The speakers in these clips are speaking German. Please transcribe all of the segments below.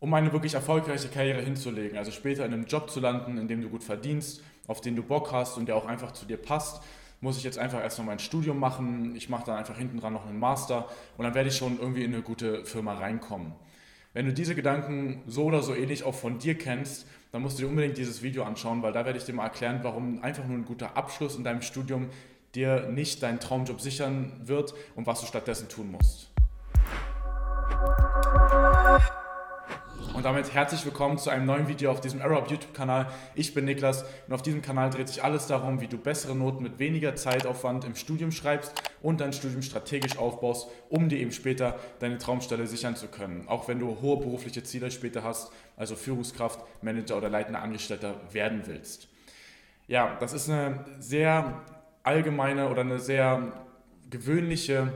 um eine wirklich erfolgreiche Karriere hinzulegen, also später in einem Job zu landen, in dem du gut verdienst, auf den du Bock hast und der auch einfach zu dir passt, muss ich jetzt einfach erst noch mein Studium machen. Ich mache dann einfach hinten dran noch einen Master und dann werde ich schon irgendwie in eine gute Firma reinkommen. Wenn du diese Gedanken so oder so ähnlich auch von dir kennst, dann musst du dir unbedingt dieses Video anschauen, weil da werde ich dir mal erklären, warum einfach nur ein guter Abschluss in deinem Studium dir nicht deinen Traumjob sichern wird und was du stattdessen tun musst. Und damit herzlich willkommen zu einem neuen Video auf diesem Arab YouTube-Kanal. Ich bin Niklas und auf diesem Kanal dreht sich alles darum, wie du bessere Noten mit weniger Zeitaufwand im Studium schreibst und dein Studium strategisch aufbaust, um dir eben später deine Traumstelle sichern zu können. Auch wenn du hohe berufliche Ziele später hast, also Führungskraft, Manager oder leitender Angestellter werden willst. Ja, das ist eine sehr allgemeine oder eine sehr gewöhnliche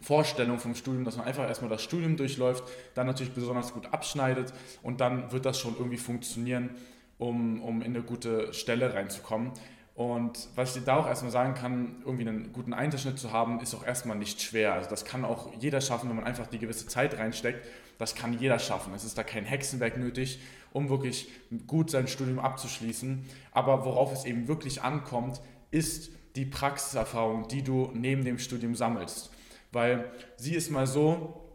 Vorstellung vom Studium, dass man einfach erstmal das Studium durchläuft, dann natürlich besonders gut abschneidet und dann wird das schon irgendwie funktionieren, um, um in eine gute Stelle reinzukommen. Und was ich dir da auch erstmal sagen kann, irgendwie einen guten Einschnitt zu haben, ist auch erstmal nicht schwer. Also das kann auch jeder schaffen, wenn man einfach die gewisse Zeit reinsteckt. Das kann jeder schaffen. Es ist da kein Hexenwerk nötig, um wirklich gut sein Studium abzuschließen. Aber worauf es eben wirklich ankommt, ist die Praxiserfahrung, die du neben dem Studium sammelst. Weil sie ist mal so,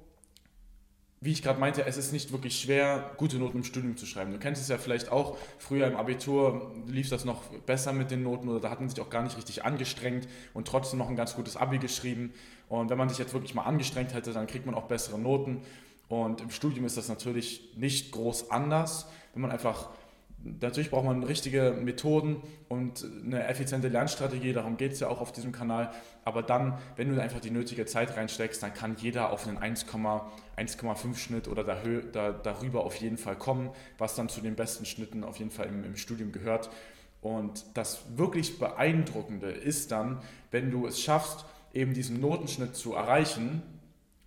wie ich gerade meinte, es ist nicht wirklich schwer, gute Noten im Studium zu schreiben. Du kennst es ja vielleicht auch, früher im Abitur lief das noch besser mit den Noten oder da hat man sich auch gar nicht richtig angestrengt und trotzdem noch ein ganz gutes Abi geschrieben. Und wenn man sich jetzt wirklich mal angestrengt hätte, dann kriegt man auch bessere Noten. Und im Studium ist das natürlich nicht groß anders, wenn man einfach Natürlich braucht man richtige Methoden und eine effiziente Lernstrategie, darum geht es ja auch auf diesem Kanal. Aber dann, wenn du einfach die nötige Zeit reinsteckst, dann kann jeder auf einen 1,5 Schnitt oder darüber auf jeden Fall kommen, was dann zu den besten Schnitten auf jeden Fall im, im Studium gehört. Und das wirklich Beeindruckende ist dann, wenn du es schaffst, eben diesen Notenschnitt zu erreichen,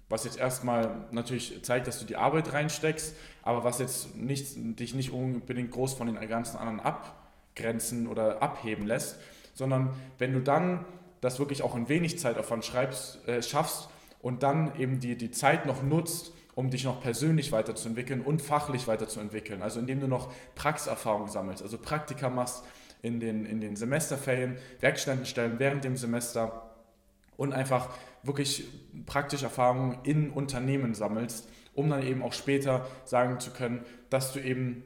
was jetzt erstmal natürlich zeigt, dass du die Arbeit reinsteckst, aber was jetzt nicht, dich nicht unbedingt groß von den ganzen anderen abgrenzen oder abheben lässt, sondern wenn du dann das wirklich auch in wenig Zeitaufwand schreibst, äh, schaffst und dann eben die, die Zeit noch nutzt, um dich noch persönlich weiterzuentwickeln und fachlich weiterzuentwickeln. Also indem du noch Praxiserfahrung sammelst, also Praktika machst in den, in den Semesterferien, Werkstätten stellen während dem Semester und einfach wirklich praktische Erfahrungen in Unternehmen sammelst, um dann eben auch später sagen zu können, dass du eben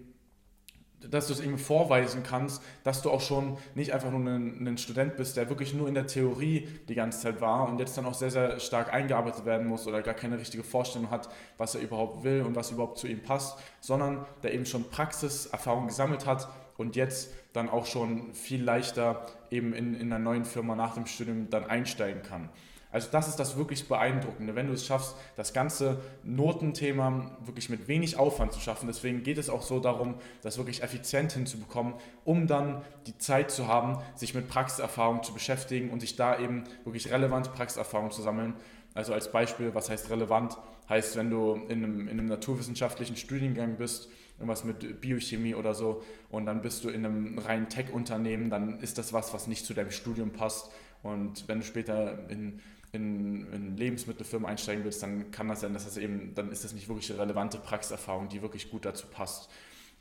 dass du es eben vorweisen kannst, dass du auch schon nicht einfach nur ein, ein, Student bist, der wirklich nur in der Theorie die ganze Zeit war und jetzt dann auch sehr, sehr stark eingearbeitet werden muss oder gar keine richtige Vorstellung hat, was er überhaupt will und was überhaupt zu ihm passt, sondern der eben schon Praxiserfahrung gesammelt hat und jetzt dann auch schon viel leichter eben in, in einer neuen Firma nach dem Studium dann einsteigen kann. Also das ist das wirklich Beeindruckende, wenn du es schaffst, das ganze Notenthema wirklich mit wenig Aufwand zu schaffen. Deswegen geht es auch so darum, das wirklich effizient hinzubekommen, um dann die Zeit zu haben, sich mit Praxiserfahrung zu beschäftigen und sich da eben wirklich relevante Praxiserfahrung zu sammeln. Also als Beispiel, was heißt relevant? Heißt, wenn du in einem, in einem naturwissenschaftlichen Studiengang bist, irgendwas mit Biochemie oder so, und dann bist du in einem reinen Tech-Unternehmen, dann ist das was, was nicht zu deinem Studium passt. Und wenn du später in in, in Lebensmittelfirmen einsteigen willst, dann kann das sein, dass das eben, dann ist das nicht wirklich eine relevante Praxiserfahrung, die wirklich gut dazu passt.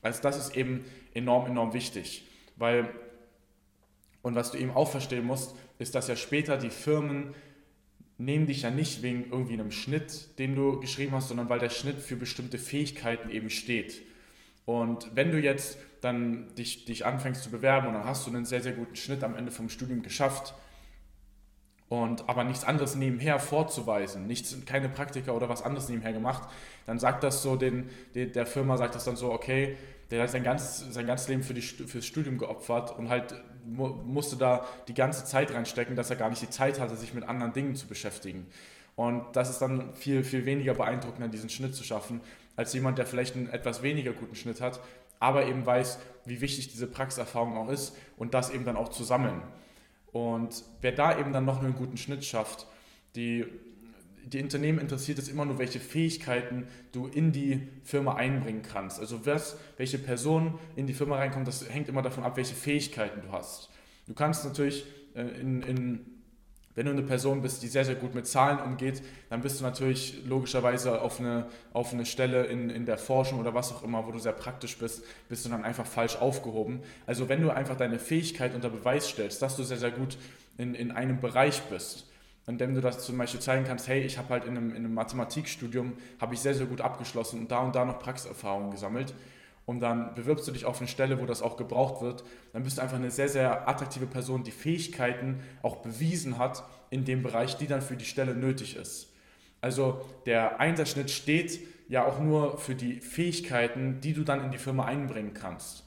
Also das ist eben enorm, enorm wichtig, weil, und was du eben auch verstehen musst, ist, dass ja später die Firmen nehmen dich ja nicht wegen irgendwie einem Schnitt, den du geschrieben hast, sondern weil der Schnitt für bestimmte Fähigkeiten eben steht. Und wenn du jetzt dann dich, dich anfängst zu bewerben und dann hast du einen sehr, sehr guten Schnitt am Ende vom Studium geschafft, und aber nichts anderes nebenher vorzuweisen, nichts, keine Praktika oder was anderes nebenher gemacht, dann sagt das so den, den der Firma sagt das dann so, okay, der hat sein, ganz, sein ganzes Leben für die, fürs Studium geopfert und halt mu musste da die ganze Zeit reinstecken, dass er gar nicht die Zeit hatte, sich mit anderen Dingen zu beschäftigen. Und das ist dann viel, viel weniger beeindruckender, diesen Schnitt zu schaffen, als jemand, der vielleicht einen etwas weniger guten Schnitt hat, aber eben weiß, wie wichtig diese Praxiserfahrung auch ist und das eben dann auch zu sammeln. Und wer da eben dann noch einen guten Schnitt schafft, die, die Unternehmen interessiert es immer nur, welche Fähigkeiten du in die Firma einbringen kannst. Also was, welche Person in die Firma reinkommt, das hängt immer davon ab, welche Fähigkeiten du hast. Du kannst natürlich äh, in, in Wenn du eine Person bist, die sehr, sehr gut mit Zahlen umgeht, dann bist du natürlich logischerweise auf eine, auf eine Stelle in, in der Forschung oder was auch immer, wo du sehr praktisch bist, bist du dann einfach falsch aufgehoben. Also wenn du einfach deine Fähigkeit unter Beweis stellst, dass du sehr, sehr gut in, in einem Bereich bist, indem du das zum Beispiel zeigen kannst, hey, ich habe halt in einem, in einem Mathematikstudium, habe ich sehr, sehr gut abgeschlossen und da und da noch Praxiserfahrungen gesammelt und dann bewirbst du dich auf eine Stelle, wo das auch gebraucht wird, dann bist du einfach eine sehr, sehr attraktive Person, die Fähigkeiten auch bewiesen hat in dem Bereich, die dann für die Stelle nötig ist. Also der Einserschnitt steht ja auch nur für die Fähigkeiten, die du dann in die Firma einbringen kannst.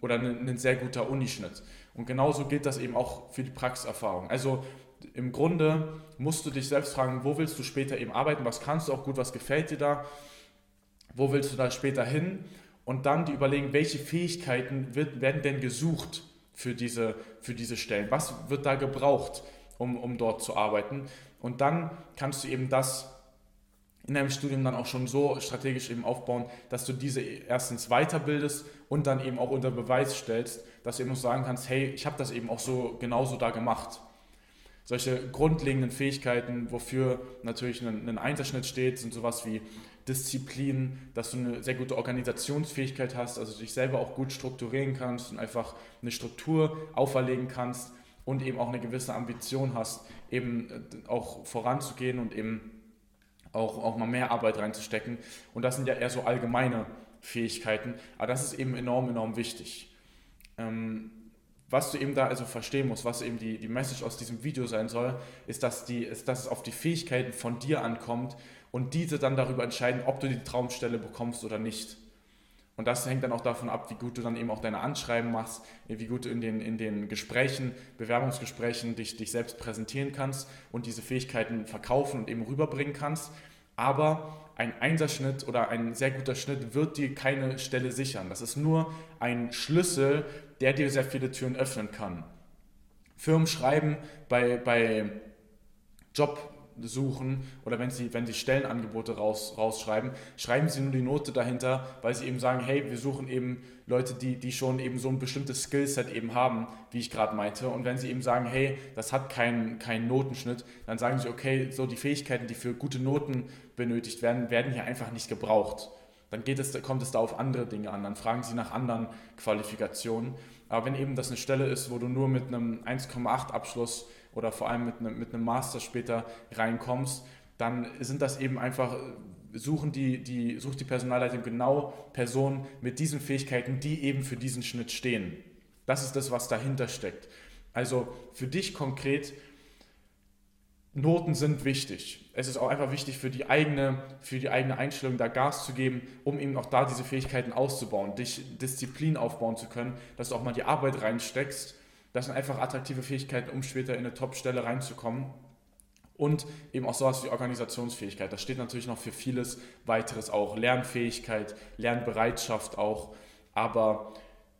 Oder ein, ein sehr guter Unischnitt. Und genauso gilt das eben auch für die Praxiserfahrung. Also im Grunde musst du dich selbst fragen, wo willst du später eben arbeiten, was kannst du auch gut, was gefällt dir da, wo willst du da später hin und dann die überlegen, welche Fähigkeiten wird, werden denn gesucht für diese, für diese Stellen, was wird da gebraucht, um, um dort zu arbeiten? Und dann kannst du eben das in deinem Studium dann auch schon so strategisch eben aufbauen, dass du diese erstens weiterbildest und dann eben auch unter Beweis stellst, dass du eben auch sagen kannst, hey, ich habe das eben auch so genauso da gemacht solche grundlegenden Fähigkeiten, wofür natürlich ein, ein Einserschnitt steht, sind sowas wie Disziplin, dass du eine sehr gute Organisationsfähigkeit hast, also dich selber auch gut strukturieren kannst und einfach eine Struktur auferlegen kannst und eben auch eine gewisse Ambition hast, eben äh, auch voranzugehen und eben auch, auch mal mehr Arbeit reinzustecken. Und das sind ja eher so allgemeine Fähigkeiten, aber das ist eben enorm, enorm wichtig. Ähm, was du eben da also verstehen musst, was eben die, die Message aus diesem Video sein soll, ist dass, die, ist, dass es auf die Fähigkeiten von dir ankommt und diese dann darüber entscheiden, ob du die Traumstelle bekommst oder nicht. Und das hängt dann auch davon ab, wie gut du dann eben auch deine Anschreiben machst, wie gut du in den, in den Gesprächen, Bewerbungsgesprächen dich, dich selbst präsentieren kannst und diese Fähigkeiten verkaufen und eben rüberbringen kannst. Aber ein Einserschnitt oder ein sehr guter Schnitt wird dir keine Stelle sichern. Das ist nur ein Schlüssel, der dir sehr viele Türen öffnen kann. Firmen schreiben bei, bei Jobsuchen oder wenn sie, wenn sie Stellenangebote raus, rausschreiben, schreiben sie nur die Note dahinter, weil sie eben sagen, hey, wir suchen eben Leute, die, die schon eben so ein bestimmtes Skillset eben haben, wie ich gerade meinte. Und wenn sie eben sagen, hey, das hat keinen kein Notenschnitt, dann sagen sie, okay, so die Fähigkeiten, die für gute Noten benötigt werden, werden hier einfach nicht gebraucht dann geht es, kommt es da auf andere Dinge an. Dann fragen sie nach anderen Qualifikationen. Aber wenn eben das eine Stelle ist, wo du nur mit einem 1,8 Abschluss oder vor allem mit einem, mit einem Master später reinkommst, dann sind das eben einfach, suchen die, die, sucht die Personalleitung genau Personen mit diesen Fähigkeiten, die eben für diesen Schnitt stehen. Das ist das, was dahinter steckt. Also für dich konkret Noten sind wichtig. Es ist auch einfach wichtig für die eigene, für die eigene Einstellung da Gas zu geben, um eben auch da diese Fähigkeiten auszubauen, dich Disziplin aufbauen zu können, dass du auch mal die Arbeit reinsteckst. Das sind einfach attraktive Fähigkeiten, um später in eine Top-Stelle reinzukommen. Und eben auch sowas wie Organisationsfähigkeit. Das steht natürlich noch für vieles weiteres auch. Lernfähigkeit, Lernbereitschaft auch. Aber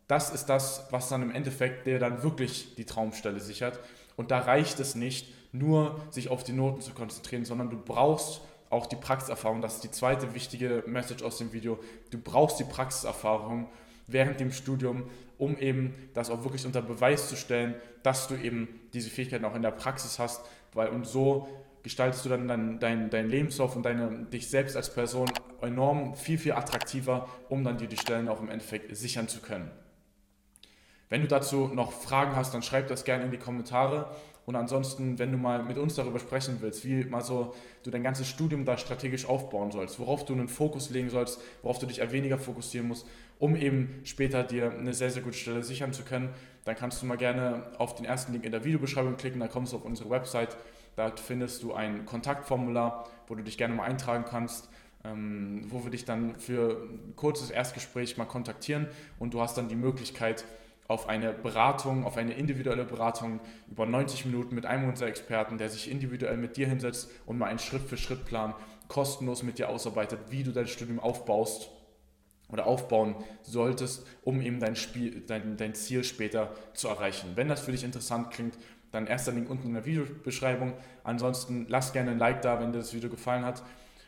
das ist das, was dann im Endeffekt dir dann wirklich die Traumstelle sichert. Und da reicht es nicht, nur sich auf die Noten zu konzentrieren, sondern du brauchst auch die Praxiserfahrung. Das ist die zweite wichtige Message aus dem Video. Du brauchst die Praxiserfahrung während dem Studium, um eben das auch wirklich unter Beweis zu stellen, dass du eben diese Fähigkeiten auch in der Praxis hast, weil und so gestaltest du dann deinen dein, dein Lebenslauf und deine, dich selbst als Person enorm viel, viel attraktiver, um dann dir die Stellen auch im Endeffekt sichern zu können. Wenn du dazu noch Fragen hast, dann schreib das gerne in die Kommentare. Und ansonsten, wenn du mal mit uns darüber sprechen willst, wie mal so du dein ganzes Studium da strategisch aufbauen sollst, worauf du einen Fokus legen sollst, worauf du dich weniger fokussieren musst, um eben später dir eine sehr, sehr gute Stelle sichern zu können, dann kannst du mal gerne auf den ersten Link in der Videobeschreibung klicken, dann kommst du auf unsere Website, da findest du ein Kontaktformular, wo du dich gerne mal eintragen kannst ähm, wo wir dich dann für ein kurzes Erstgespräch mal kontaktieren. Und du hast dann die Möglichkeit, auf eine Beratung, auf eine individuelle Beratung über 90 Minuten mit einem unserer Experten, der sich individuell mit dir hinsetzt und mal einen Schritt-für-Schritt-Plan kostenlos mit dir ausarbeitet, wie du dein Studium aufbaust oder aufbauen solltest, um eben dein, Spiel, dein, dein Ziel später zu erreichen. Wenn das für dich interessant klingt, dann erster Link unten in der Videobeschreibung. Ansonsten lass gerne ein Like da, wenn dir das Video gefallen hat.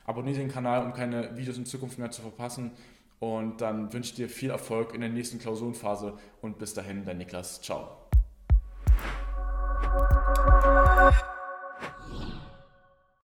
Abonniere den Kanal, um keine Videos in Zukunft mehr zu verpassen. Und dann wünsche ich dir viel Erfolg in der nächsten Klausurenphase und bis dahin, dein Niklas. Ciao.